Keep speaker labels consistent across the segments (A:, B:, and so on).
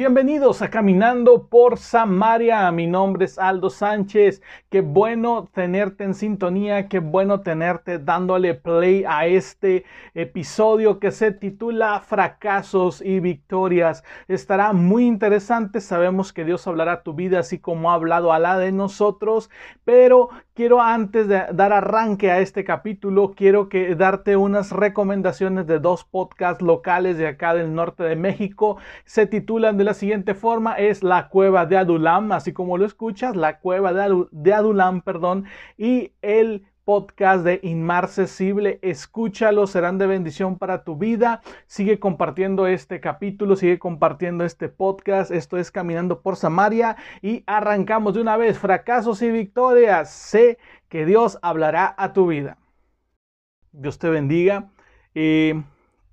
A: Bienvenidos a Caminando por Samaria. Mi nombre es Aldo Sánchez. Qué bueno tenerte en sintonía, qué bueno tenerte dándole play a este episodio que se titula Fracasos y Victorias. Estará muy interesante. Sabemos que Dios hablará a tu vida así como ha hablado a la de nosotros, pero quiero antes de dar arranque a este capítulo, quiero que darte unas recomendaciones de dos podcasts locales de acá del norte de México. Se titulan de la siguiente forma, es La Cueva de Adulam, así como lo escuchas, La Cueva de, Adulam, perdón, y el podcast de Inmarcesible. Escúchalo, serán de bendición para tu vida. Sigue compartiendo este capítulo, sigue compartiendo este podcast. Esto es Caminando por Samaria y arrancamos de una vez. Fracasos y victorias. Sé que Dios hablará a tu vida. Dios te bendiga. Eh,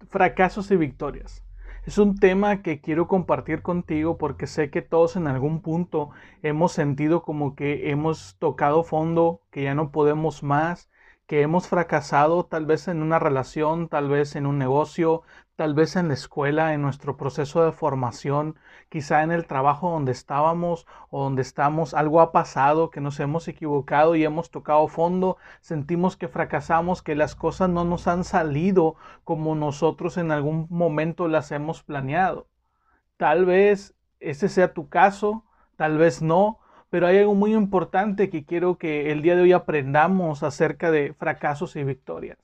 A: fracasos y victorias. Es un tema que quiero compartir contigo porque sé que todos en algún punto hemos sentido como que hemos tocado fondo, que ya no podemos más, que hemos fracasado tal vez en una relación, tal vez en un negocio, tal vez en la escuela, en nuestro proceso de formación, quizá en el trabajo donde estábamos o donde estamos, algo ha pasado, que nos hemos equivocado y hemos tocado fondo, sentimos que fracasamos, que las cosas no nos han salido como nosotros en algún momento las hemos planeado. Tal vez ese sea tu caso, tal vez no, pero hay algo muy importante que quiero que el día de hoy aprendamos acerca de fracasos y victorias.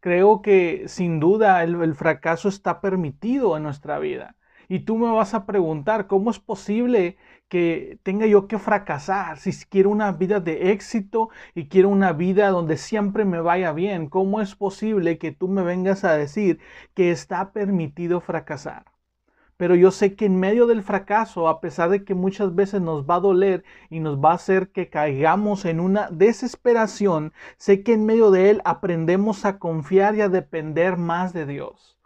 A: Creo que sin duda el, fracaso está permitido en nuestra vida. Y tú me vas a preguntar, ¿cómo es posible que tenga yo que fracasar si quiero una vida de éxito y quiero una vida donde siempre me vaya bien? ¿Cómo es posible que tú me vengas a decir que está permitido fracasar? Pero yo sé que en medio del fracaso, a pesar de que muchas veces nos va a doler y nos va a hacer que caigamos en una desesperación, sé que en medio de él aprendemos a confiar y a depender más de Dios.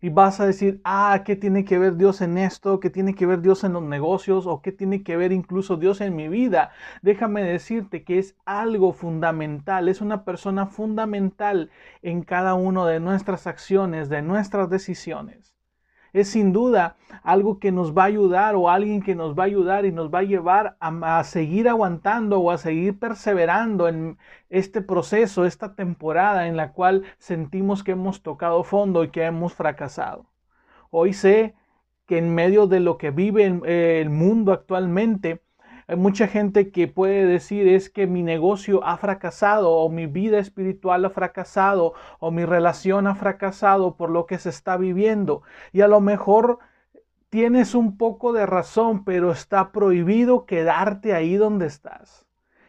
A: Y vas a decir, ah, ¿qué tiene que ver Dios en esto? ¿Qué tiene que ver Dios en los negocios? ¿O qué tiene que ver incluso Dios en mi vida? Déjame decirte que es algo fundamental, es una persona fundamental en cada una de nuestras acciones, de nuestras decisiones es sin duda algo que nos va a ayudar o alguien que nos va a ayudar y nos va a llevar a, seguir aguantando o a seguir perseverando en este proceso, esta temporada en la cual sentimos que hemos tocado fondo y que hemos fracasado. Hoy sé que en medio de lo que vive el mundo actualmente, hay mucha gente que puede decir es que mi negocio ha fracasado o mi vida espiritual ha fracasado o mi relación ha fracasado por lo que se está viviendo. Y a lo mejor tienes un poco de razón, pero está prohibido quedarte ahí donde estás.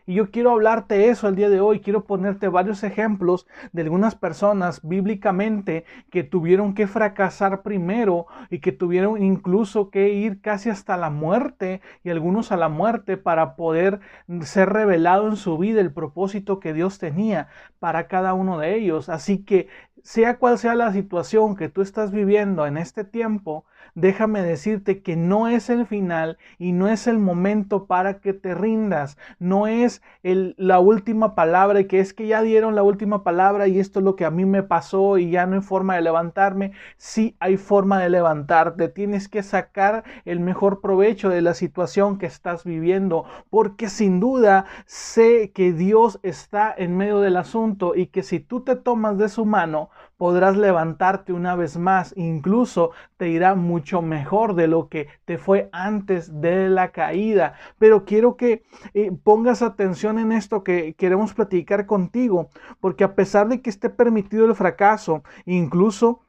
A: Y yo quiero hablarte eso el día de hoy, quiero ponerte varios ejemplos de algunas personas bíblicamente que tuvieron que fracasar primero y que tuvieron incluso que ir casi hasta la muerte y algunos a la muerte para poder ser revelado en su vida el propósito que Dios tenía para cada uno de ellos. Así que sea cual sea la situación que tú estás viviendo en este tiempo, déjame decirte que no es el final y no es el momento para que te rindas. No es la última palabra y que es que ya dieron la última palabra y esto es lo que a mí me pasó y ya no hay forma de levantarme. Sí hay forma de levantarte. Tienes que sacar el mejor provecho de la situación que estás viviendo porque sin duda sé que Dios está en medio del asunto y que si tú te tomas de su mano, podrás levantarte una vez más, incluso te irá mucho mejor de lo que te fue antes de la caída. Pero quiero que eh, pongas atención en esto que queremos platicar contigo, porque a pesar de que esté permitido el fracaso, incluso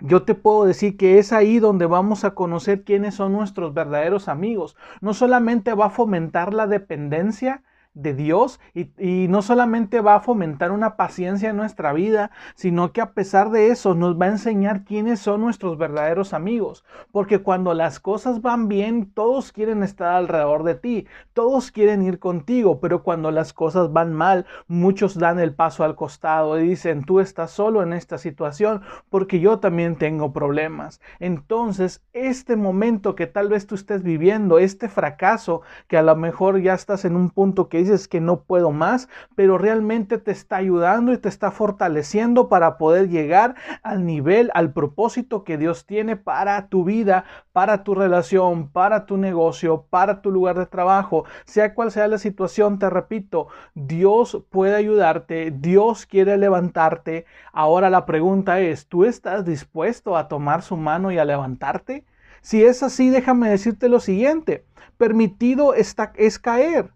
A: yo te puedo decir que es ahí donde vamos a conocer quiénes son nuestros verdaderos amigos. No solamente va a fomentar la dependencia, de Dios y, no solamente va a fomentar una paciencia en nuestra vida, sino que a pesar de eso nos va a enseñar quiénes son nuestros verdaderos amigos. Porque cuando las cosas van bien, todos quieren estar alrededor de ti, todos quieren ir contigo, pero cuando las cosas van mal, muchos dan el paso al costado y dicen, tú estás solo en esta situación porque yo también tengo problemas. Entonces, este momento que tal vez tú estés viviendo, este fracaso, que a lo mejor ya estás en un punto que dices que no puedo más, pero realmente te está ayudando y te está fortaleciendo para poder llegar al nivel, al propósito que Dios tiene para tu vida, para tu relación, para tu negocio, para tu lugar de trabajo, sea cual sea la situación, te repito, Dios puede ayudarte, Dios quiere levantarte. Ahora la pregunta es, ¿tú estás dispuesto a tomar su mano y a levantarte? Si es así, déjame decirte lo siguiente, permitido está, es caer,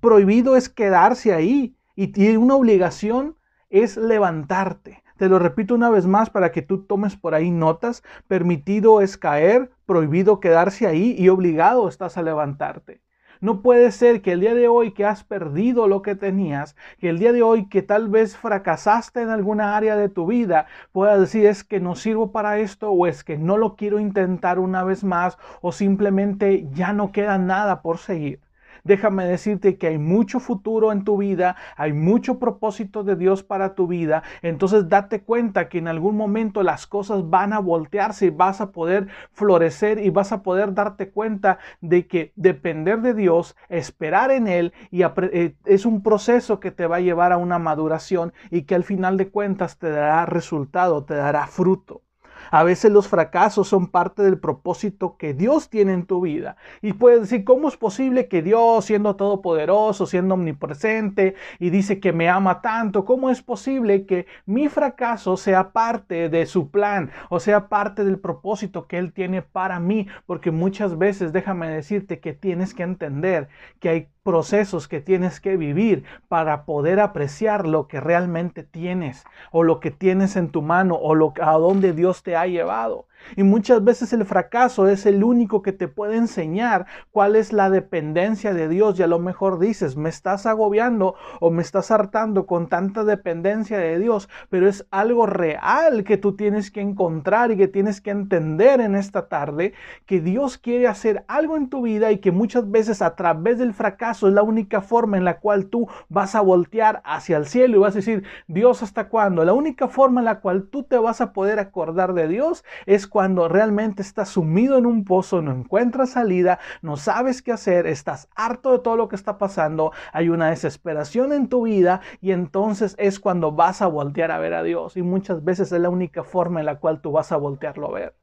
A: prohibido es quedarse ahí y tiene una obligación es levantarte. Te lo repito una vez más para que tú tomes por ahí notas. Permitido es caer, prohibido quedarse ahí y obligado estás a levantarte. No puede ser que el día de hoy que has perdido lo que tenías, que el día de hoy que tal vez fracasaste en alguna área de tu vida, puedas decir es que no sirvo para esto o es que no lo quiero intentar una vez más o simplemente ya no queda nada por seguir déjame decirte que hay mucho futuro en tu vida, hay mucho propósito de Dios para tu vida. Entonces date cuenta que en algún momento las cosas van a voltearse y vas a poder florecer y vas a poder darte cuenta de que depender de Dios, esperar en Él eh, es un proceso que te va a llevar a una maduración y que al final de cuentas te dará resultado, te dará fruto. A veces los fracasos son parte del propósito que Dios tiene en tu vida. Y puedes decir, ¿cómo es posible que Dios, siendo todopoderoso, siendo omnipresente y dice que me ama tanto, cómo es posible que mi fracaso sea parte de su plan o sea parte del propósito que Él tiene para mí? Porque muchas veces, déjame decirte que tienes que entender que hay procesos que tienes que vivir para poder apreciar lo que realmente tienes o lo que tienes en tu mano o lo, a donde Dios te ha llevado. Y muchas veces el fracaso es el único que te puede enseñar cuál es la dependencia de Dios. Y a lo mejor dices, me estás agobiando o me estás hartando con tanta dependencia de Dios, pero es algo real que tú tienes que encontrar y que tienes que entender en esta tarde, que Dios quiere hacer algo en tu vida y que muchas veces a través del fracaso es la única forma en la cual tú vas a voltear hacia el cielo y vas a decir, Dios, ¿hasta cuándo? La única forma en la cual tú te vas a poder acordar de Dios es cuando realmente estás sumido en un pozo, no encuentras salida, no sabes qué hacer, estás harto de todo lo que está pasando, hay una desesperación en tu vida y entonces es cuando vas a voltear a ver a Dios y muchas veces es la única forma en la cual tú vas a voltearlo a ver.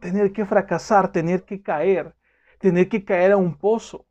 A: Tener que fracasar, tener que caer, tener que caer a un pozo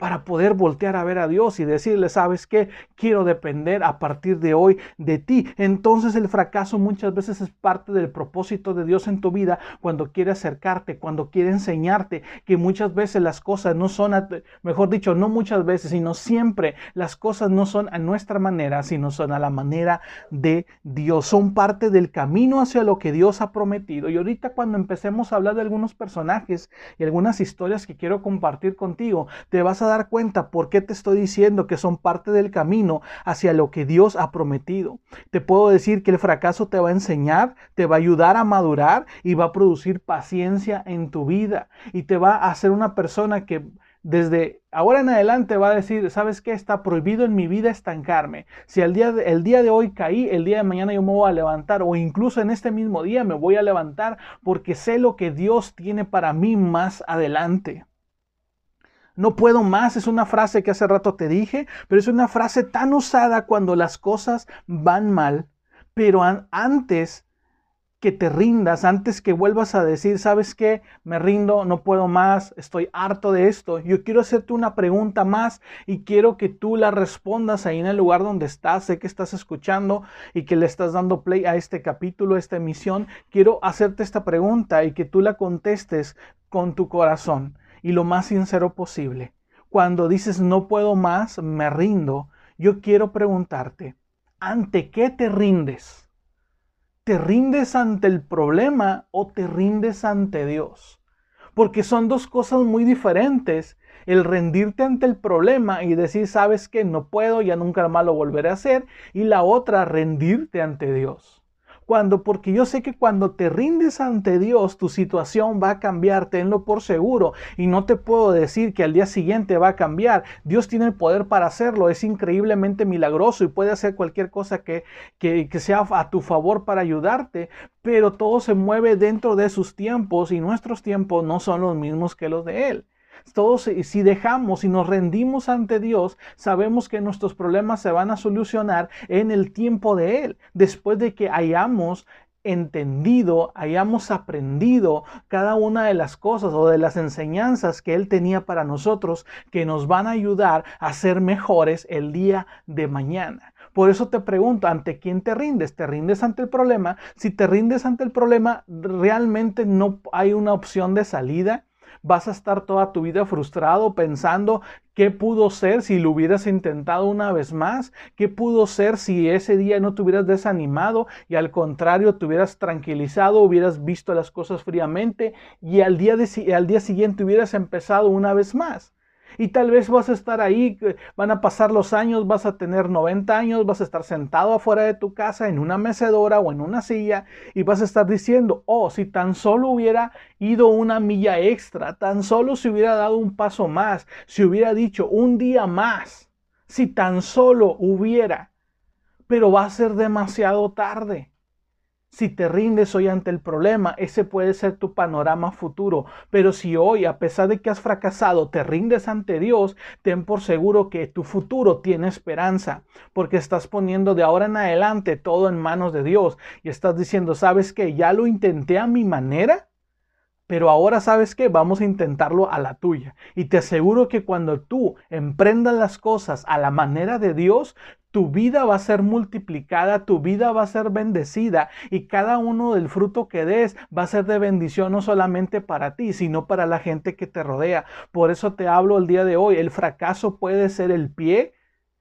A: para poder voltear a ver a Dios y decirle, ¿sabes qué? Quiero depender a partir de hoy de ti. Entonces el fracaso muchas veces es parte del propósito de Dios en tu vida cuando quiere acercarte, cuando quiere enseñarte que muchas veces las cosas no son, mejor dicho, no muchas veces, sino siempre las cosas no son a nuestra manera, sino son a la manera de Dios. Son parte del camino hacia lo que Dios ha prometido. Y ahorita cuando empecemos a hablar de algunos personajes y algunas historias que quiero compartir contigo, te vas a dar cuenta por qué te estoy diciendo que son parte del camino hacia lo que Dios ha prometido. Te puedo decir que el fracaso te va a enseñar, te va a ayudar a madurar y va a producir paciencia en tu vida y te va a hacer una persona que desde ahora en adelante va a decir, ¿sabes qué? Está prohibido en mi vida estancarme. Si el día, de, el día de hoy caí, el día de mañana yo me voy a levantar o incluso en este mismo día me voy a levantar porque sé lo que Dios tiene para mí más adelante. No puedo más es una frase que hace rato te dije, pero es una frase tan usada cuando las cosas van mal. Pero antes que te rindas, antes que vuelvas a decir, ¿sabes qué? Me rindo, no puedo más, estoy harto de esto. Yo quiero hacerte una pregunta más y quiero que tú la respondas ahí en el lugar donde estás. Sé que estás escuchando y que le estás dando play a este capítulo, a esta emisión. Quiero hacerte esta pregunta y que tú la contestes con tu corazón y lo más sincero posible. Cuando dices no puedo más, me rindo, yo quiero preguntarte, ¿ante qué te rindes? ¿Te rindes ante el problema o te rindes ante Dios? porque son dos cosas muy diferentes. El rendirte ante el problema y decir, sabes que no puedo, ya nunca más lo volveré a hacer. Y la otra, rendirte ante Dios. Cuando, porque yo sé que cuando te rindes ante Dios, tu situación va a cambiar, tenlo por seguro. Y no te puedo decir que al día siguiente va a cambiar. Dios tiene el poder para hacerlo, es increíblemente milagroso y puede hacer cualquier cosa que, que, que sea a tu favor para ayudarte. Pero todo se mueve dentro de sus tiempos y nuestros tiempos no son los mismos que los de Él. Todos, si dejamos y nos rendimos ante Dios, sabemos que nuestros problemas se van a solucionar en el tiempo de Él, después de que hayamos entendido, hayamos aprendido cada una de las cosas o de las enseñanzas que Él tenía para nosotros que nos van a ayudar a ser mejores el día de mañana. Por eso te pregunto, ¿ante quién te rindes? ¿Te rindes ante el problema? Si te rindes ante el problema, realmente no hay una opción de salida vas a estar toda tu vida frustrado pensando qué pudo ser si lo hubieras intentado una vez más, qué pudo ser si ese día no te hubieras desanimado y al contrario te hubieras tranquilizado, hubieras visto las cosas fríamente y al día, al día siguiente hubieras empezado una vez más. Y tal vez vas a estar ahí, van a pasar los años, vas a tener 90 años, vas a estar sentado afuera de tu casa en una mecedora o en una silla y vas a estar diciendo, oh, si tan solo hubiera ido una milla extra, tan solo se hubiera dado un paso más, si hubiera dicho un día más, si tan solo hubiera, pero va a ser demasiado tarde. Si te rindes hoy ante el problema, ese puede ser tu panorama futuro. Pero si hoy, a pesar de que has fracasado, te rindes ante Dios, ten por seguro que tu futuro tiene esperanza, porque estás poniendo de ahora en adelante todo en manos de Dios y estás diciendo, ¿sabes qué? Ya lo intenté a mi manera, pero ahora sabes qué? vamos a intentarlo a la tuya. Y te aseguro que cuando tú emprendas las cosas a la manera de Dios, tu vida va a ser multiplicada, tu vida va a ser bendecida y cada uno del fruto que des va a ser de bendición no solamente para ti, sino para la gente que te rodea. Por eso te hablo el día de hoy, el fracaso puede ser el pie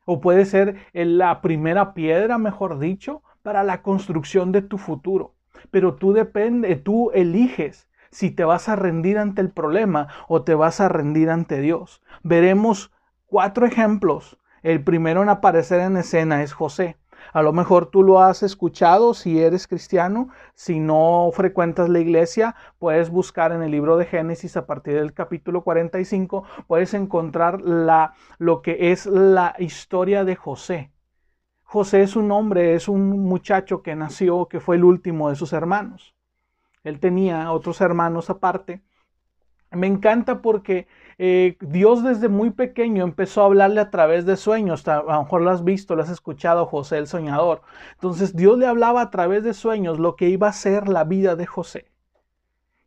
A: o puede ser la primera piedra, mejor dicho, para la construcción de tu futuro. Pero tú depende, tú eliges si te vas a rendir ante el problema o te vas a rendir ante Dios. Veremos cuatro ejemplos el primero en aparecer en escena es José. A lo mejor tú lo has escuchado si eres cristiano, si no frecuentas la iglesia, puedes buscar en el libro de Génesis a partir del capítulo 45, puedes encontrar la, lo que es la historia de José. José es un hombre, es un muchacho que nació, que fue el último de sus hermanos. Él tenía otros hermanos aparte. Me encanta porque eh, Dios desde muy pequeño empezó a hablarle a través de sueños. A lo mejor lo has visto, lo has escuchado, José el soñador. Entonces Dios le hablaba a través de sueños lo que iba a ser la vida de José.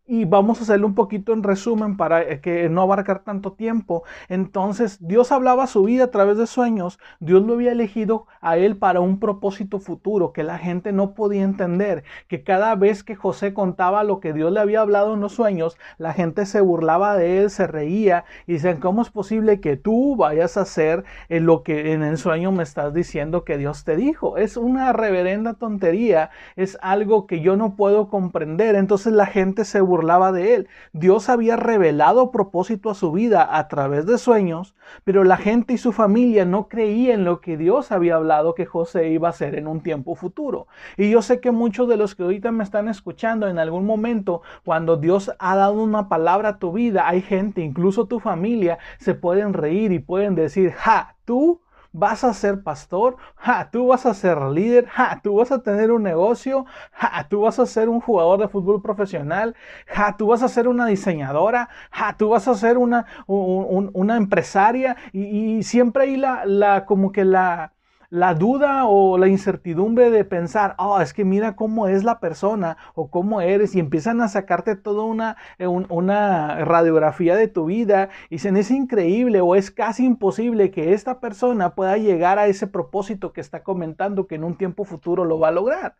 A: Y vamos a hacerlo un poquito en resumen para eh, que no abarcar tanto tiempo. Entonces, Dios hablaba su vida a través de sueños. Dios lo había elegido a él para un propósito futuro que la gente no podía entender. Que cada vez que José contaba lo que Dios le había hablado en los sueños, la gente se burlaba de él, se reía y decían, ¿cómo es posible que tú vayas a hacer eh, lo que en el sueño me estás diciendo que Dios te dijo? Es una reverenda tontería. Es algo que yo no puedo comprender. Entonces la gente se burlaba de él. Dios había revelado propósito a su vida a través de sueños, pero la gente y su familia no creían en lo que Dios había hablado que José iba a hacer en un tiempo futuro. Y yo sé que muchos de los que ahorita me están escuchando en algún momento, cuando Dios ha dado una palabra a tu vida, hay gente, incluso tu familia, se pueden reír y pueden decir, ja, tú vas a ser pastor, ja, tú vas a ser líder, ja, tú vas a tener un negocio, ja, tú vas a ser un jugador de fútbol profesional, ja, tú vas a ser una diseñadora, ja, tú vas a ser una, una empresaria y, siempre hay la, la como que la la duda o la incertidumbre de pensar, oh, es que mira cómo es la persona o cómo eres y empiezan a sacarte toda una, eh, una radiografía de tu vida y dicen, es increíble o es casi imposible que esta persona pueda llegar a ese propósito que está comentando que en un tiempo futuro lo va a lograr.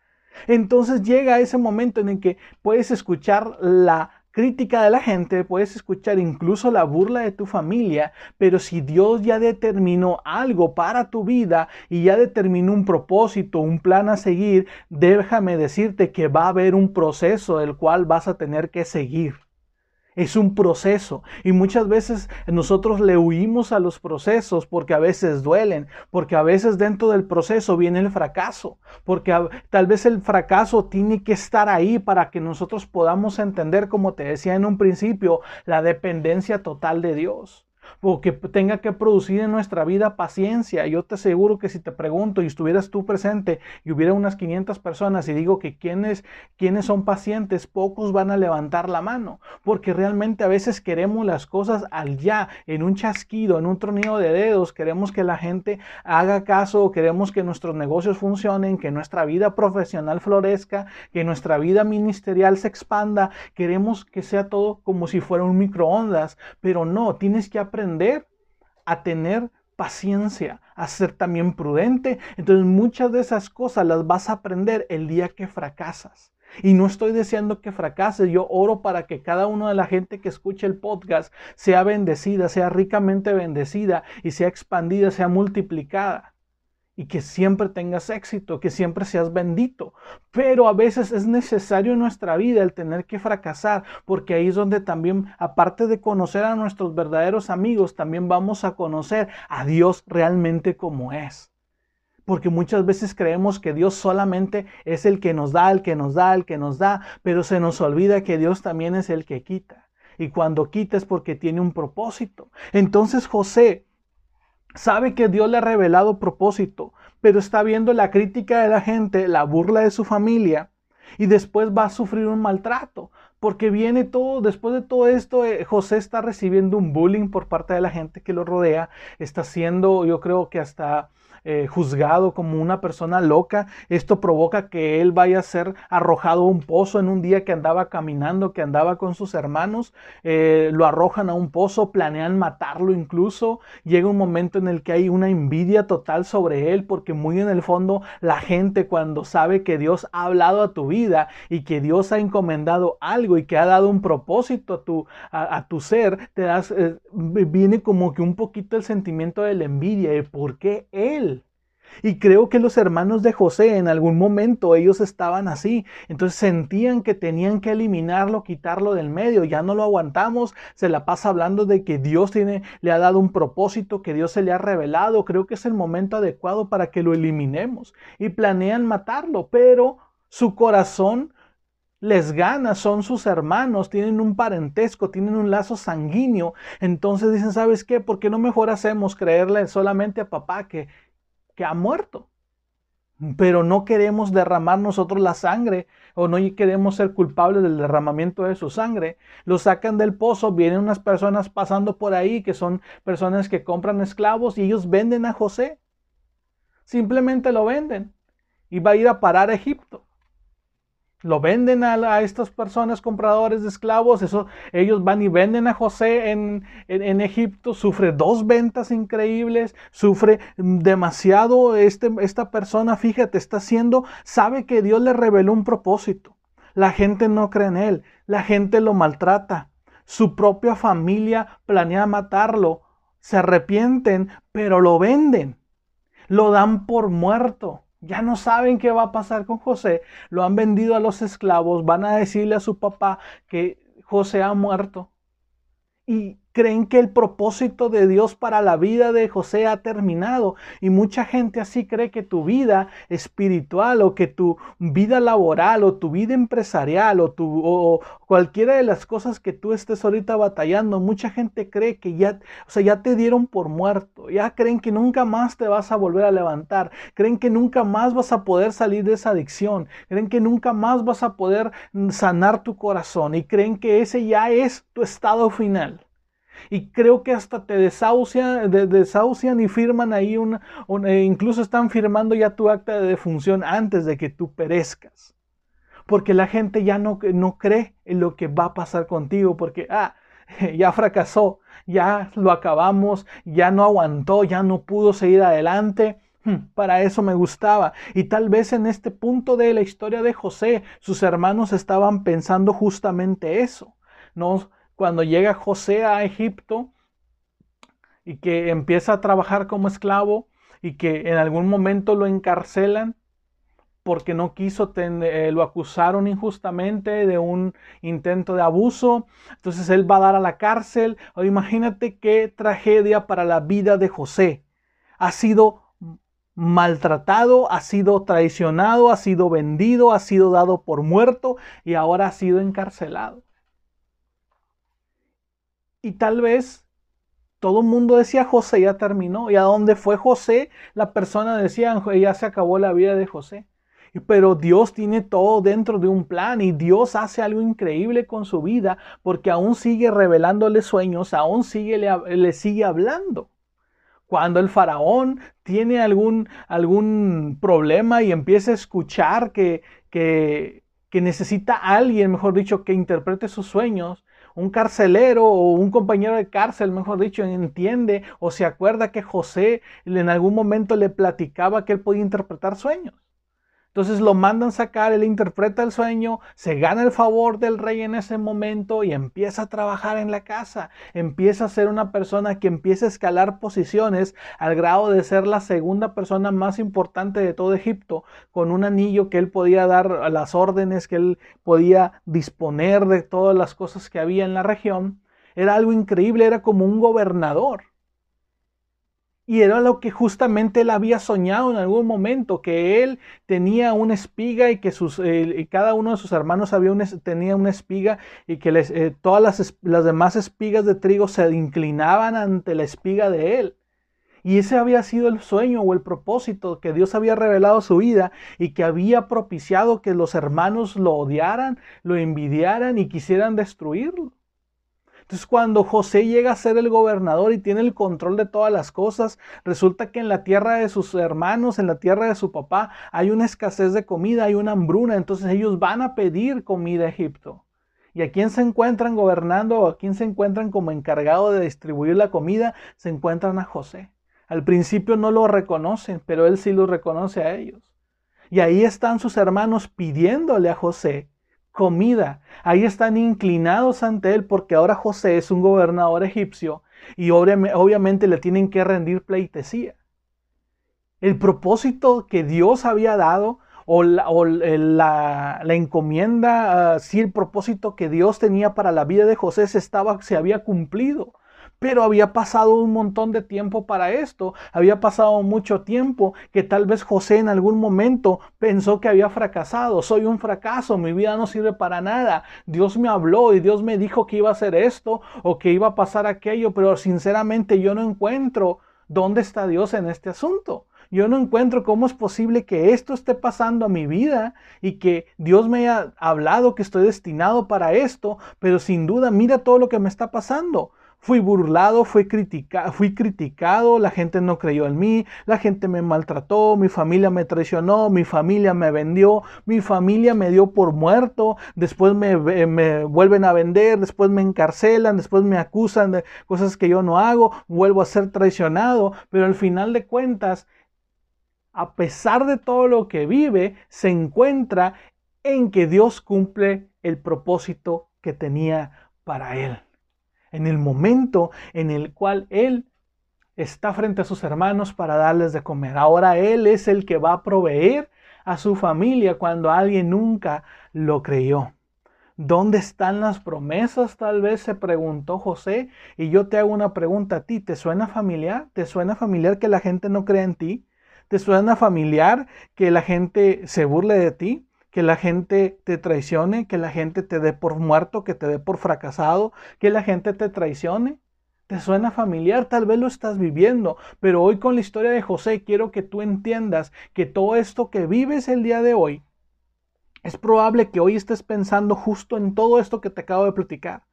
A: Entonces llega ese momento en el que puedes escuchar la crítica de la gente, puedes escuchar incluso la burla de tu familia, pero si Dios ya determinó algo para tu vida y ya determinó un propósito, un plan a seguir, déjame decirte que va a haber un proceso del cual vas a tener que seguir. Es un proceso. Y muchas veces nosotros le huimos a los procesos porque a veces duelen, porque a veces dentro del proceso viene el fracaso, porque tal vez el fracaso tiene que estar ahí para que nosotros podamos entender, como te decía en un principio, la dependencia total de Dios o que tenga que producir en nuestra vida paciencia. Yo te aseguro que si te pregunto y estuvieras tú presente y hubiera unas 500 personas y digo que quienes, quienes son pacientes, pocos van a levantar la mano, porque realmente a veces queremos las cosas al ya, en un chasquido, en un tronido de dedos, queremos que la gente haga caso, queremos que nuestros negocios funcionen, que nuestra vida profesional florezca, que nuestra vida ministerial se expanda, queremos que sea todo como si fuera un microondas, pero no, tienes que aprender aprender a tener paciencia, a ser también prudente. Entonces muchas de esas cosas las vas a aprender el día que fracasas. Y no estoy deseando que fracases, yo oro para que cada una de la gente que escuche el podcast sea bendecida, sea ricamente bendecida y sea expandida, sea multiplicada y que siempre tengas éxito, que siempre seas bendito. Pero a veces es necesario en nuestra vida el tener que fracasar, porque ahí es donde también, aparte de conocer a nuestros verdaderos amigos, también vamos a conocer a Dios realmente como es. Porque muchas veces creemos que Dios solamente es el que nos da, el que nos da, el que nos da, pero se nos olvida que Dios también es el que quita. Y cuando quita es porque tiene un propósito. Entonces José, Sabe que Dios le ha revelado propósito, pero está viendo la crítica de la gente, la burla de su familia, y después va a sufrir un maltrato, porque viene todo, después de todo esto, eh, José está recibiendo un bullying por parte de la gente que lo rodea, está siendo, yo creo que hasta eh, juzgado como una persona loca. Esto provoca que él vaya a ser arrojado a un pozo en un día que andaba caminando, que andaba con sus hermanos. Eh, lo arrojan a un pozo, planean matarlo incluso. Llega un momento en el que hay una envidia total sobre él porque muy en el fondo la gente cuando sabe que Dios ha hablado a tu vida y que Dios ha encomendado algo y que ha dado un propósito a tu, a, tu ser, te das, eh, viene como que un poquito el sentimiento de la envidia de por qué él y creo que los hermanos de José en algún momento ellos estaban así. Entonces sentían que tenían que eliminarlo, quitarlo del medio. Ya no lo aguantamos. Se la pasa hablando de que Dios tiene, le ha dado un propósito, que Dios se le ha revelado. Creo que es el momento adecuado para que lo eliminemos. Y planean matarlo, pero su corazón les gana, son sus hermanos, tienen un parentesco, tienen un lazo sanguíneo. Entonces dicen, ¿sabes qué? ¿Por qué no mejor hacemos creerle solamente a papá que que ha muerto. Pero no queremos derramar nosotros la sangre o no queremos ser culpables del derramamiento de su sangre. Lo sacan del pozo, vienen unas personas pasando por ahí que son personas que compran esclavos y ellos venden a José. Simplemente lo venden y va a ir a parar a Egipto lo venden a, estas personas compradores de esclavos, eso, ellos van y venden a José en, en, Egipto, sufre dos ventas increíbles, sufre demasiado este, esta persona, fíjate, está haciendo, sabe que Dios le reveló un propósito, la gente no cree en él, la gente lo maltrata, su propia familia planea matarlo, se arrepienten, pero lo venden, lo dan por muerto. Ya no saben qué va a pasar con José. Lo han vendido a los esclavos. Van a decirle a su papá que José ha muerto. Y creen que el propósito de Dios para la vida de José ha terminado. Y mucha gente así cree que tu vida espiritual o que tu vida laboral o tu vida empresarial o, tu, o cualquiera de las cosas que tú estés ahorita batallando, mucha gente cree que ya, o sea, ya te dieron por muerto. Ya creen que nunca más te vas a volver a levantar. Creen que nunca más vas a poder salir de esa adicción. Creen que nunca más vas a poder sanar tu corazón. Y creen que ese ya es tu estado final. Y creo que hasta te desahucian, desahucian y firman ahí una, e incluso están firmando ya tu acta de defunción antes de que tú perezcas. Porque la gente ya no, no cree en lo que va a pasar contigo, porque, ah, ya fracasó, ya lo acabamos, ya no aguantó, ya no pudo seguir adelante. Hmm, para eso me gustaba. Y tal vez en este punto de la historia de José, sus hermanos estaban pensando justamente eso. No, cuando llega José a Egipto y que empieza a trabajar como esclavo y que en algún momento lo encarcelan, porque no quiso, eh, lo acusaron injustamente de un intento de abuso, entonces él va a dar a la cárcel. O imagínate qué tragedia para la vida de José. Ha sido maltratado, ha sido traicionado, ha sido vendido, ha sido dado por muerto y ahora ha sido encarcelado. Y tal vez todo el mundo decía José ya terminó. Y a dónde fue José, la persona decía ya se acabó la vida de José. Pero Dios tiene todo dentro de un plan y Dios hace algo increíble con su vida porque aún sigue revelándole sueños, aún sigue, le, sigue hablando. Cuando el faraón tiene algún, algún problema y empieza a escuchar que, que, que necesita a alguien, mejor dicho, que interprete sus sueños, un carcelero o un compañero de cárcel, mejor dicho, entiende o se acuerda que José en algún momento le platicaba que él podía interpretar sueños. Entonces lo mandan sacar, él interpreta el sueño, se gana el favor del rey en ese momento y empieza a trabajar en la casa. Empieza a ser una persona que empieza a escalar posiciones al grado de ser la segunda persona más importante de todo Egipto, con un anillo que él podía dar las órdenes, que él podía disponer de todas las cosas que había en la región. Era algo increíble, era como un gobernador. Y era lo que justamente él había soñado en algún momento, que él tenía una espiga y que sus, eh, cada uno de sus hermanos había tenía una espiga y que les, eh, todas las, las demás espigas de trigo se inclinaban ante la espiga de él. Y ese había sido el sueño o el propósito que Dios había revelado a su vida y que había propiciado que los hermanos lo odiaran, lo envidiaran y quisieran destruirlo. Entonces cuando José llega a ser el gobernador y tiene el control de todas las cosas, resulta que en la tierra de sus hermanos, en la tierra de su papá, hay una escasez de comida, hay una hambruna, entonces ellos van a pedir comida a Egipto. ¿Y a quién se encuentran gobernando o a quién se encuentran como encargado de distribuir la comida? Se encuentran a José. Al principio no lo reconocen, pero él sí lo reconoce a ellos. Y ahí están sus hermanos pidiéndole a José comida. Ahí están inclinados ante él porque ahora José es un gobernador egipcio y obviamente le tienen que rendir pleitesía. El propósito que Dios había dado o la, encomienda, si el propósito que Dios tenía para la vida de José se, estaba, se había cumplido. Pero había pasado un montón de tiempo para esto, había pasado mucho tiempo que tal vez José en algún momento pensó que había fracasado, soy un fracaso, mi vida no sirve para nada, Dios me habló y Dios me dijo que iba a hacer esto o que iba a pasar aquello, pero sinceramente yo no encuentro dónde está Dios en este asunto. Yo no encuentro cómo es posible que esto esté pasando a mi vida y que Dios me haya hablado que estoy destinado para esto, pero sin duda mira todo lo que me está pasando. Fui burlado, fui, fui criticado, la gente no creyó en mí, la gente me maltrató, mi familia me traicionó, mi familia me vendió, mi familia me dio por muerto, después me, me vuelven a vender, después me encarcelan, después me acusan de cosas que yo no hago, vuelvo a ser traicionado, pero al final de cuentas, a pesar de todo lo que vive, se encuentra en que Dios cumple el propósito que tenía para él en el momento en el cual Él está frente a sus hermanos para darles de comer. Ahora Él es el que va a proveer a su familia cuando alguien nunca lo creyó. ¿Dónde están las promesas? Tal vez se preguntó José. Y yo te hago una pregunta a ti. ¿Te suena familiar? ¿Te suena familiar que la gente no crea en ti? ¿Te suena familiar que la gente se burle de ti? Que la gente te traicione, que la gente te dé por muerto, que te dé por fracasado, que la gente te traicione. ¿Te suena familiar? Tal vez lo estás viviendo, pero hoy con la historia de José quiero que tú entiendas que todo esto que vives el día de hoy, es probable que hoy estés pensando justo en todo esto que te acabo de platicar.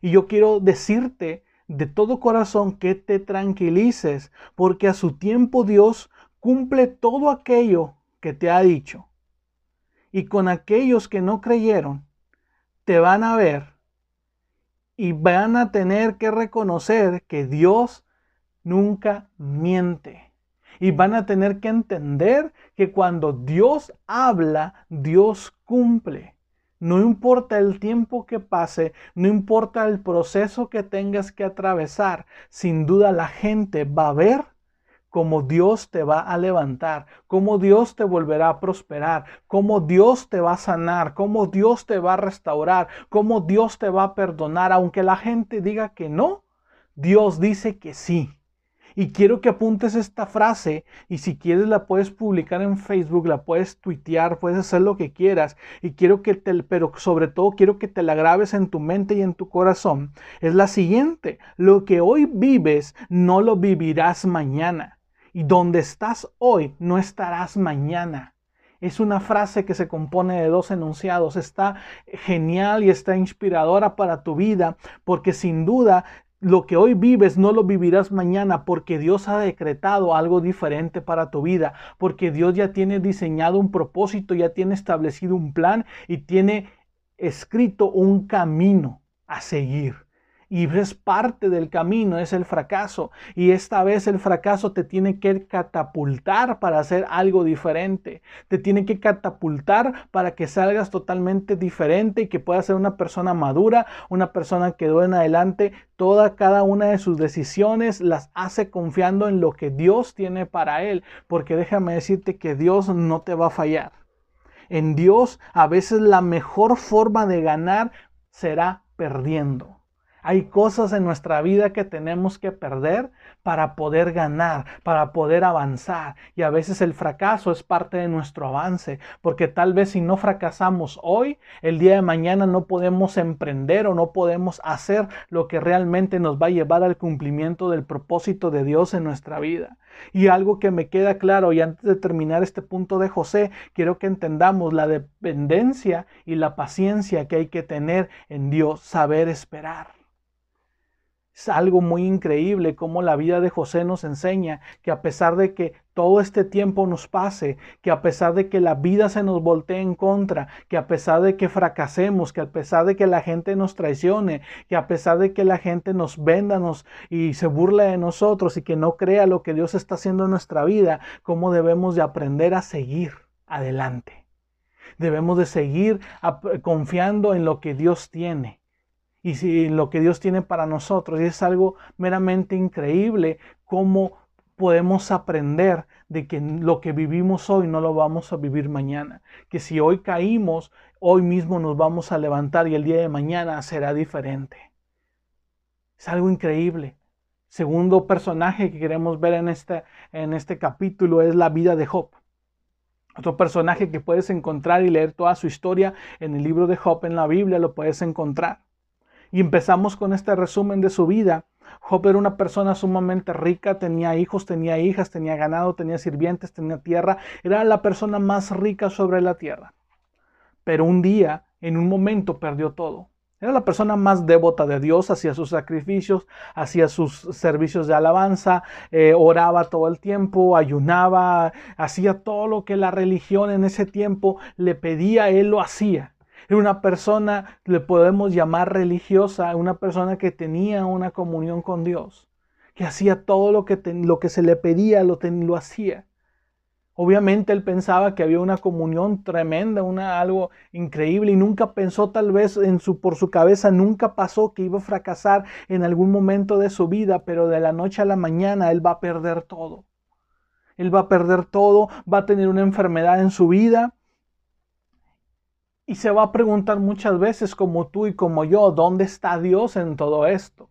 A: Y yo quiero decirte de todo corazón que te tranquilices, porque a su tiempo Dios cumple todo aquello que te ha dicho y con aquellos que no creyeron, te van a ver y van a tener que reconocer que Dios nunca miente. Y van a tener que entender que cuando Dios habla, Dios cumple. No importa el tiempo que pase, no importa el proceso que tengas que atravesar, sin duda la gente va a ver cómo Dios te va a levantar, cómo Dios te volverá a prosperar, cómo Dios te va a sanar, cómo Dios te va a restaurar, cómo Dios te va a perdonar, aunque la gente diga que no, Dios dice que sí. Y quiero que apuntes esta frase y si quieres la puedes publicar en Facebook, la puedes tuitear, puedes hacer lo que quieras. Y quiero que te, pero sobre todo quiero que te la grabes en tu mente y en tu corazón. Es la siguiente, lo que hoy vives no lo vivirás mañana. Y donde estás hoy no estarás mañana. Es una frase que se compone de dos enunciados. Está genial y está inspiradora para tu vida porque sin duda lo que hoy vives no lo vivirás mañana porque Dios ha decretado algo diferente para tu vida, porque Dios ya tiene diseñado un propósito, ya tiene establecido un plan y tiene escrito un camino a seguir y es parte del camino, es el fracaso. Y esta vez el fracaso te tiene que catapultar para hacer algo diferente. Te tiene que catapultar para que salgas totalmente diferente y que puedas ser una persona madura, una persona que en adelante toda cada una de sus decisiones las hace confiando en lo que Dios tiene para él. Porque déjame decirte que Dios no te va a fallar. En Dios a veces la mejor forma de ganar será perdiendo. Hay cosas en nuestra vida que tenemos que perder para poder ganar, para poder avanzar. Y a veces el fracaso es parte de nuestro avance, porque tal vez si no fracasamos hoy, el día de mañana no podemos emprender o no podemos hacer lo que realmente nos va a llevar al cumplimiento del propósito de Dios en nuestra vida. Y algo que me queda claro, y antes de terminar este punto de José, quiero que entendamos la dependencia y la paciencia que hay que tener en Dios, saber esperar. Es algo muy increíble cómo la vida de José nos enseña que a pesar de que todo este tiempo nos pase, que a pesar de que la vida se nos voltee en contra, que a pesar de que fracasemos, que a pesar de que la gente nos traicione, que a pesar de que la gente nos venda y se burle de nosotros y que no crea lo que Dios está haciendo en nuestra vida, cómo debemos de aprender a seguir adelante. Debemos de seguir confiando en lo que Dios tiene y si lo que Dios tiene para nosotros. Y es algo meramente increíble cómo podemos aprender de que lo que vivimos hoy no lo vamos a vivir mañana. Que si hoy caímos, hoy mismo nos vamos a levantar y el día de mañana será diferente. Es algo increíble. Segundo personaje que queremos ver en este, en este capítulo es la vida de Job. Otro personaje que puedes encontrar y leer toda su historia en el libro de Job en la Biblia lo puedes encontrar. Y empezamos con este resumen de su vida. Job era una persona sumamente rica, tenía hijos, tenía hijas, tenía ganado, tenía sirvientes, tenía tierra. Era la persona más rica sobre la tierra. Pero un día, en un momento, perdió todo. Era la persona más devota de Dios, hacía sus sacrificios, hacía sus servicios de alabanza, eh, oraba todo el tiempo, ayunaba, hacía todo lo que la religión en ese tiempo le pedía, él lo hacía. Era una persona, le podemos llamar religiosa, una persona que tenía una comunión con Dios, que hacía todo lo que, lo que se le pedía, lo, lo hacía. Obviamente él pensaba que había una comunión tremenda, una, algo increíble y nunca pensó tal vez en su, por su cabeza, nunca pasó que iba a fracasar en algún momento de su vida, pero de la noche a la mañana él va a perder todo. Él va a perder todo, va a tener una enfermedad en su vida, y se va a preguntar muchas veces, como tú y como yo, ¿dónde está Dios en todo esto?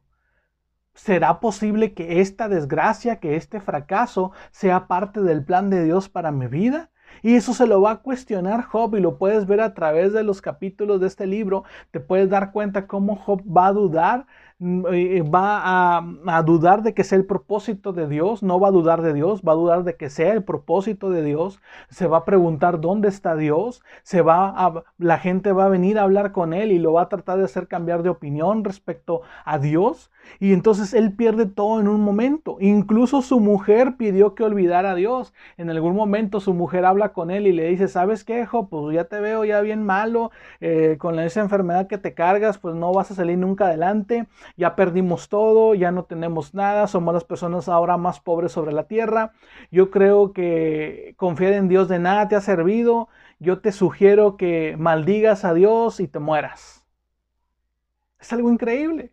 A: ¿Será posible que esta desgracia, que este fracaso sea parte del plan de Dios para mi vida? Y eso se lo va a cuestionar Job y lo puedes ver a través de los capítulos de este libro. Te puedes dar cuenta cómo Job va a dudar va a, dudar de que sea el propósito de Dios, no va a dudar de Dios, va a dudar de que sea el propósito de Dios, se va a preguntar dónde está Dios, se va a, la gente va a venir a hablar con él y lo va a tratar de hacer cambiar de opinión respecto a Dios y entonces él pierde todo en un momento. Incluso su mujer pidió que olvidara a Dios. En algún momento su mujer habla con él y le dice, ¿sabes qué, hijo? Pues ya te veo ya bien malo, eh, con esa enfermedad que te cargas, pues no vas a salir nunca adelante ya perdimos todo, ya no tenemos nada, somos las personas ahora más pobres sobre la tierra. Yo creo que confiar en Dios de nada te ha servido. Yo te sugiero que maldigas a Dios y te mueras. Es algo increíble.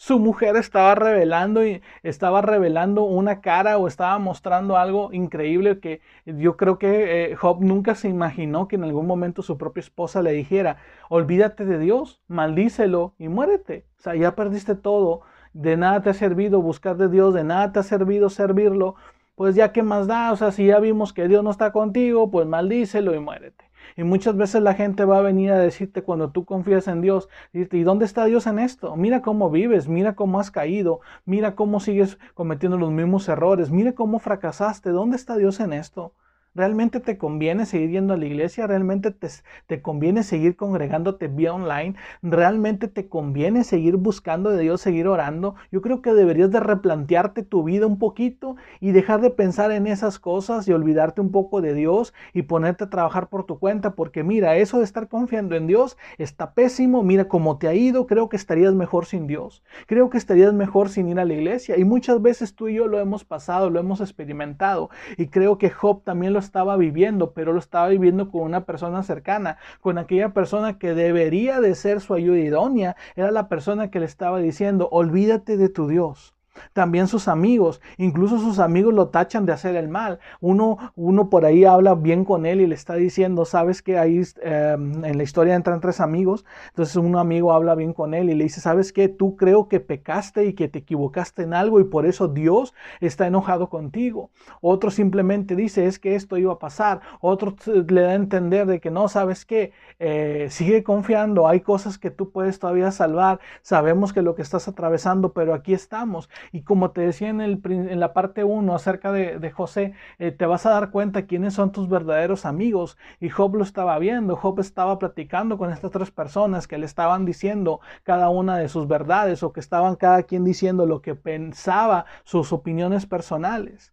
A: Su mujer estaba revelando y estaba revelando una cara o estaba mostrando algo increíble que yo creo que eh, Job nunca se imaginó que en algún momento su propia esposa le dijera, olvídate de Dios, maldícelo y muérete. O sea, ya perdiste todo, de nada te ha servido buscar de Dios, de nada te ha servido servirlo, pues ya qué más da, o sea, si ya vimos que Dios no está contigo, pues maldícelo y muérete. Y muchas veces la gente va a venir a decirte cuando tú confías en Dios, ¿y dónde está Dios en esto? Mira cómo vives, mira cómo has caído, mira cómo sigues cometiendo los mismos errores, mira cómo fracasaste, ¿dónde está Dios en esto? ¿Realmente te conviene seguir yendo a la iglesia? ¿Realmente te, conviene seguir congregándote vía online? ¿Realmente te conviene seguir buscando de Dios, seguir orando? Yo creo que deberías de replantearte tu vida un poquito y dejar de pensar en esas cosas y olvidarte un poco de Dios y ponerte a trabajar por tu cuenta. Porque mira, eso de estar confiando en Dios está pésimo. Mira cómo te ha ido. Creo que estarías mejor sin Dios. Creo que estarías mejor sin ir a la iglesia. Y muchas veces tú y yo lo hemos pasado, lo hemos experimentado. Y creo que Job también lo estaba viviendo, pero lo estaba viviendo con una persona cercana, con aquella persona que debería de ser su ayuda idónea, era la persona que le estaba diciendo, olvídate de tu Dios. También sus amigos, incluso sus amigos lo tachan de hacer el mal. Uno, uno por ahí habla bien con él y le está diciendo, sabes que ahí em, en la historia entran tres amigos, entonces un amigo habla bien con él y le dice, sabes que tú creo que pecaste y que te equivocaste en algo y por eso Dios está enojado contigo. Otro simplemente dice, es que esto iba a pasar. Otro le da a entender de que no, sabes que eh, sigue confiando, hay cosas que tú puedes todavía salvar, sabemos que lo que estás atravesando, pero aquí estamos. Y como te decía en, el, en la parte 1 acerca de, José, eh, te vas a dar cuenta quiénes son tus verdaderos amigos. Y Job lo estaba viendo, Job estaba platicando con estas tres personas que le estaban diciendo cada una de sus verdades o que estaban cada quien diciendo lo que pensaba, sus opiniones personales.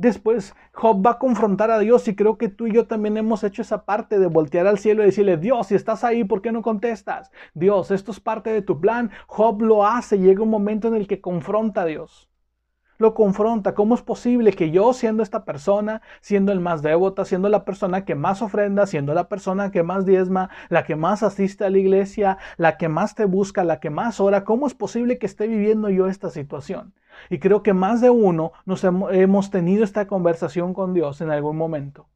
A: Después Job va a confrontar a Dios y creo que tú y yo también hemos hecho esa parte de voltear al cielo y decirle, Dios, si estás ahí, ¿por qué no contestas? Dios, esto es parte de tu plan. Job lo hace, llega un momento en el que confronta a Dios lo confronta. ¿Cómo es posible que yo, siendo esta persona, siendo el más devota, siendo la persona que más ofrenda, siendo la persona que más diezma, la que más asiste a la iglesia, la que más te busca, la que más ora, cómo es posible que esté viviendo yo esta situación? Y creo que más de uno nos hemos tenido esta conversación con Dios en algún momento.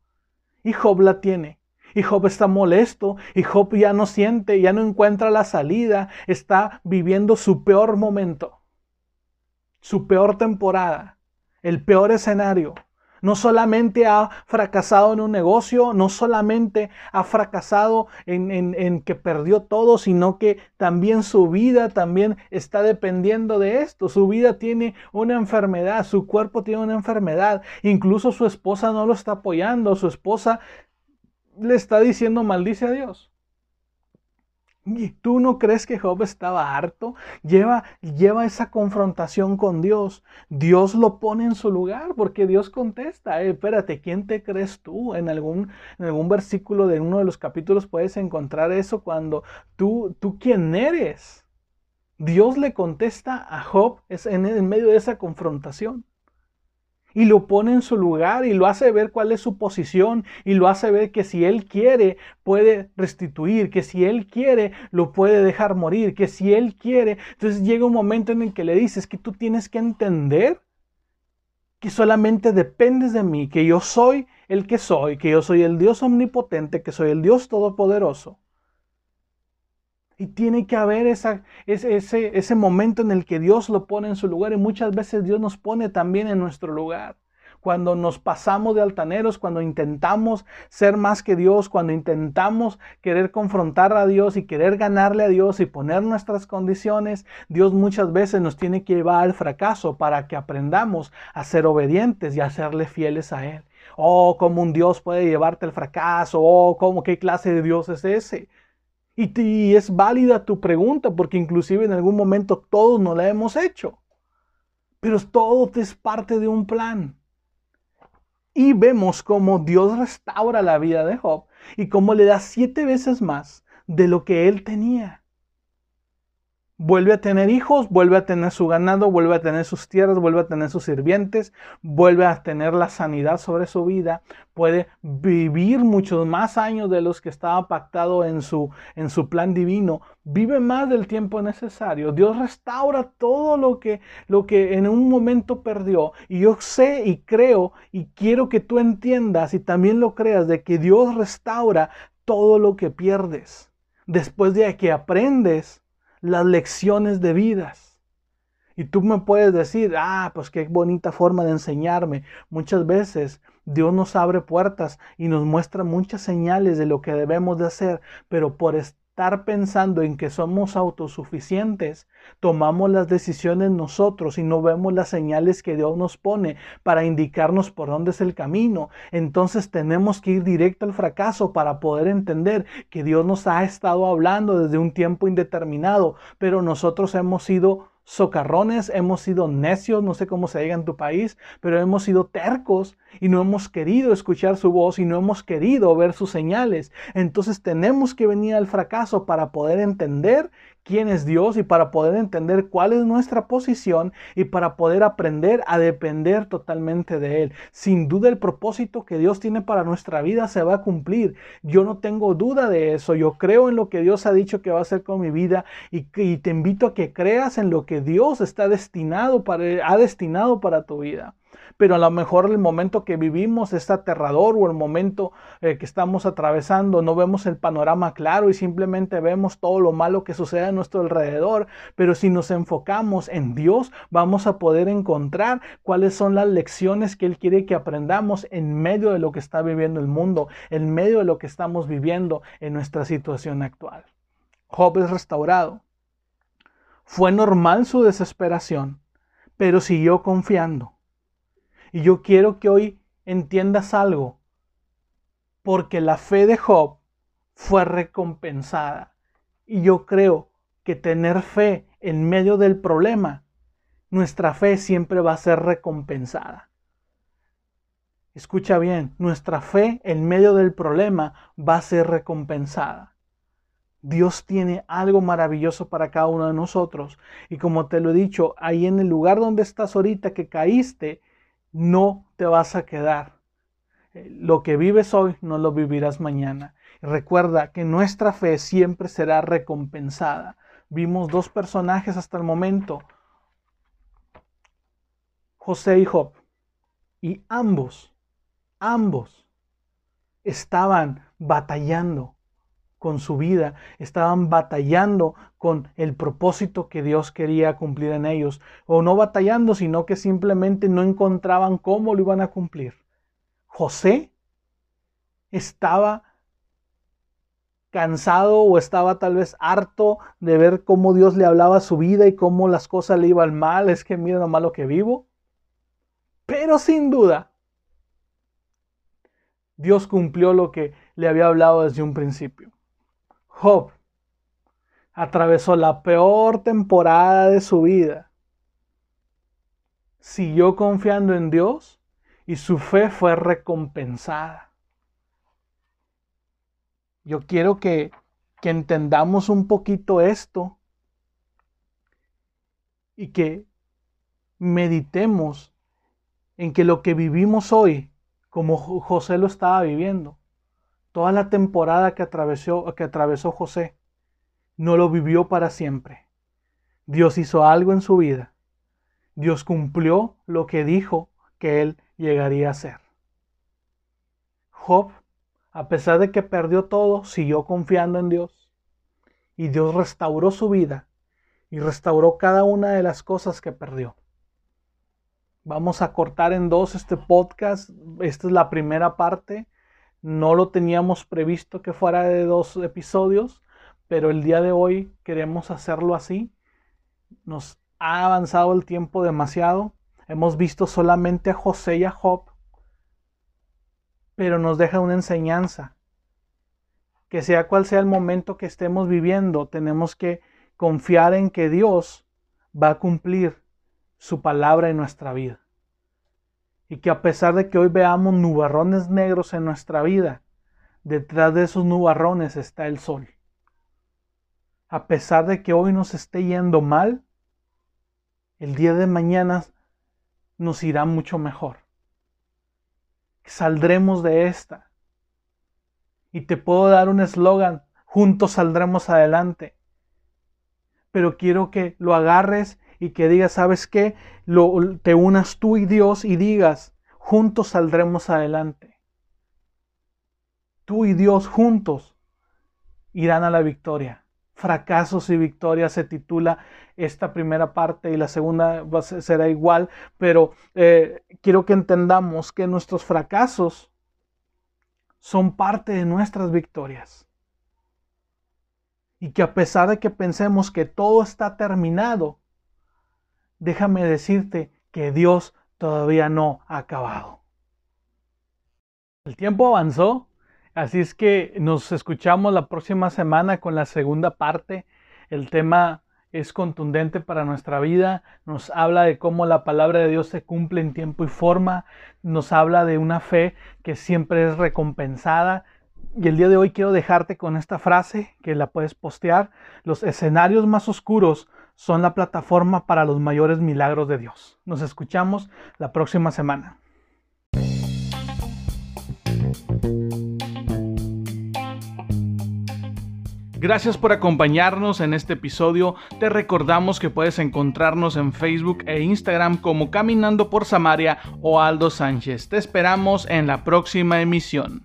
A: Y Job la tiene. Y Job está molesto, y Job ya no siente, ya no encuentra la salida, está viviendo su peor momento su peor temporada, el peor escenario. No solamente ha fracasado en un negocio, no solamente ha fracasado en, que perdió todo, sino que también su vida también está dependiendo de esto. Su vida tiene una enfermedad, su cuerpo tiene una enfermedad. Incluso su esposa no lo está apoyando, su esposa le está diciendo maldice a Dios. ¿Y tú no crees que Job estaba harto? Lleva, lleva esa confrontación con Dios. Dios lo pone en su lugar porque Dios contesta. Eh, espérate, ¿quién te crees tú? En algún, en algún versículo de uno de los capítulos puedes encontrar eso cuando tú, tú quién eres. Dios le contesta a Job en, en medio de esa confrontación y lo pone en su lugar y lo hace ver cuál es su posición y lo hace ver que si él quiere puede restituir, que si él quiere lo puede dejar morir, que si él quiere, entonces llega un momento en el que le dices que tú tienes que entender que solamente dependes de mí, que yo soy el que soy, que yo soy el Dios omnipotente, que soy el Dios todopoderoso. Y tiene que haber esa, ese, ese, ese momento en el que Dios lo pone en su lugar y muchas veces Dios nos pone también en nuestro lugar cuando nos pasamos de altaneros, cuando intentamos ser más que Dios, cuando intentamos querer confrontar a Dios y querer ganarle a Dios y poner nuestras condiciones, Dios muchas veces nos tiene que llevar al fracaso para que aprendamos a ser obedientes y a serle fieles a Él. Oh, cómo un Dios puede llevarte al fracaso, oh, cómo qué clase de Dios es ese. Y, es válida tu pregunta porque inclusive en algún momento todos no la hemos hecho. Pero todo es parte de un plan. Y vemos cómo Dios restaura la vida de Job y cómo le da siete veces más de lo que él tenía. Vuelve a tener hijos, vuelve a tener su ganado, vuelve a tener sus tierras, vuelve a tener sus sirvientes, vuelve a tener la sanidad sobre su vida, puede vivir muchos más años de los que estaba pactado en su, en su plan divino, vive más del tiempo necesario. Dios restaura todo lo que, lo que en un momento perdió. Y yo sé y creo y quiero que tú entiendas y también lo creas de que Dios restaura todo lo que pierdes. Después de que aprendes las lecciones de vidas. Y tú me puedes decir, ah, pues qué bonita forma de enseñarme. Muchas veces Dios nos abre puertas y nos muestra muchas señales de lo que debemos de hacer, pero por estar pensando en que somos autosuficientes, tomamos las decisiones nosotros y no vemos las señales que Dios nos pone para indicarnos por dónde es el camino. Entonces tenemos que ir directo al fracaso para poder entender que Dios nos ha estado hablando desde un tiempo indeterminado, pero nosotros hemos sido socarrones, hemos sido necios, no sé cómo se diga en tu país, pero hemos sido tercos y no hemos querido escuchar su voz y no hemos querido ver sus señales. Entonces tenemos que venir al fracaso para poder entender quién es Dios y para poder entender cuál es nuestra posición y para poder aprender a depender totalmente de Él. Sin duda el propósito que Dios tiene para nuestra vida se va a cumplir. Yo no tengo duda de eso. Yo creo en lo que Dios ha dicho que va a hacer con mi vida y, te invito a que creas en lo que Dios está destinado para, ha destinado para tu vida pero a lo mejor el momento que vivimos es aterrador o el momento eh, que estamos atravesando no vemos el panorama claro y simplemente vemos todo lo malo que sucede a nuestro alrededor, pero si nos enfocamos en Dios vamos a poder encontrar cuáles son las lecciones que Él quiere que aprendamos en medio de lo que está viviendo el mundo, en medio de lo que estamos viviendo en nuestra situación actual. Job es restaurado. Fue normal su desesperación, pero siguió confiando. Y yo quiero que hoy entiendas algo, porque la fe de Job fue recompensada. Y yo creo que tener fe en medio del problema, nuestra fe siempre va a ser recompensada. Escucha bien, nuestra fe en medio del problema va a ser recompensada. Dios tiene algo maravilloso para cada uno de nosotros. Y como te lo he dicho, ahí en el lugar donde estás ahorita que caíste, no te vas a quedar. Eh, lo que vives hoy no lo vivirás mañana. Recuerda que nuestra fe siempre será recompensada. Vimos dos personajes hasta el momento, José y Job, y ambos, ambos estaban batallando con su vida, estaban batallando con el propósito que Dios quería cumplir en ellos, o no batallando, sino que simplemente no encontraban cómo lo iban a cumplir. José estaba cansado o estaba tal vez harto de ver cómo Dios le hablaba su vida y cómo las cosas le iban mal, es que mira lo malo que vivo. Pero sin duda, Dios cumplió lo que le había hablado desde un principio. Job atravesó la peor temporada de su vida. Siguió confiando en Dios y su fe fue recompensada. Yo quiero que, que entendamos un poquito esto y que meditemos en que lo que vivimos hoy, como José lo estaba viviendo, Toda la temporada que atravesó, que atravesó José no lo vivió para siempre. Dios hizo algo en su vida. Dios cumplió lo que dijo que él llegaría a hacer. Job, a pesar de que perdió todo, siguió confiando en Dios. Y Dios restauró su vida y restauró cada una de las cosas que perdió. Vamos a cortar en dos este podcast. Esta es la primera parte no lo teníamos previsto que fuera de dos episodios, pero el día de hoy queremos hacerlo así. Nos ha avanzado el tiempo demasiado. Hemos visto solamente a José y a Job, pero nos deja una enseñanza. Que sea cual sea el momento que estemos viviendo, tenemos que confiar en que Dios va a cumplir su palabra en nuestra vida y que a pesar de que hoy veamos nubarrones negros en nuestra vida, detrás de esos nubarrones está el sol. a pesar de que hoy nos esté yendo mal, el día de mañana nos irá mucho mejor. Saldremos de esta. Y te puedo dar un eslogan, juntos saldremos adelante. Pero quiero que lo agarres y que digas, ¿sabes qué? Lo, te unas tú y Dios y digas, juntos saldremos adelante. Tú y Dios juntos irán a la victoria. Fracasos y victorias se titula esta primera parte y la segunda será igual, pero eh, quiero que entendamos que nuestros fracasos son parte de nuestras victorias. Y que a pesar de que pensemos que todo está terminado, déjame decirte que Dios todavía no ha acabado. El tiempo avanzó, así es que nos escuchamos la próxima semana con la segunda parte. El tema es contundente para nuestra vida, nos habla de cómo la palabra de Dios se cumple en tiempo y forma, nos habla de una fe que siempre es recompensada. Y el día de hoy quiero dejarte con esta frase que la puedes postear. Los escenarios más oscuros son la plataforma para los mayores milagros de Dios. Nos escuchamos la próxima semana. Gracias por acompañarnos en este episodio. Te recordamos que puedes encontrarnos en Facebook e Instagram como Caminando por Samaria o Aldo Sánchez. Te esperamos en la próxima emisión.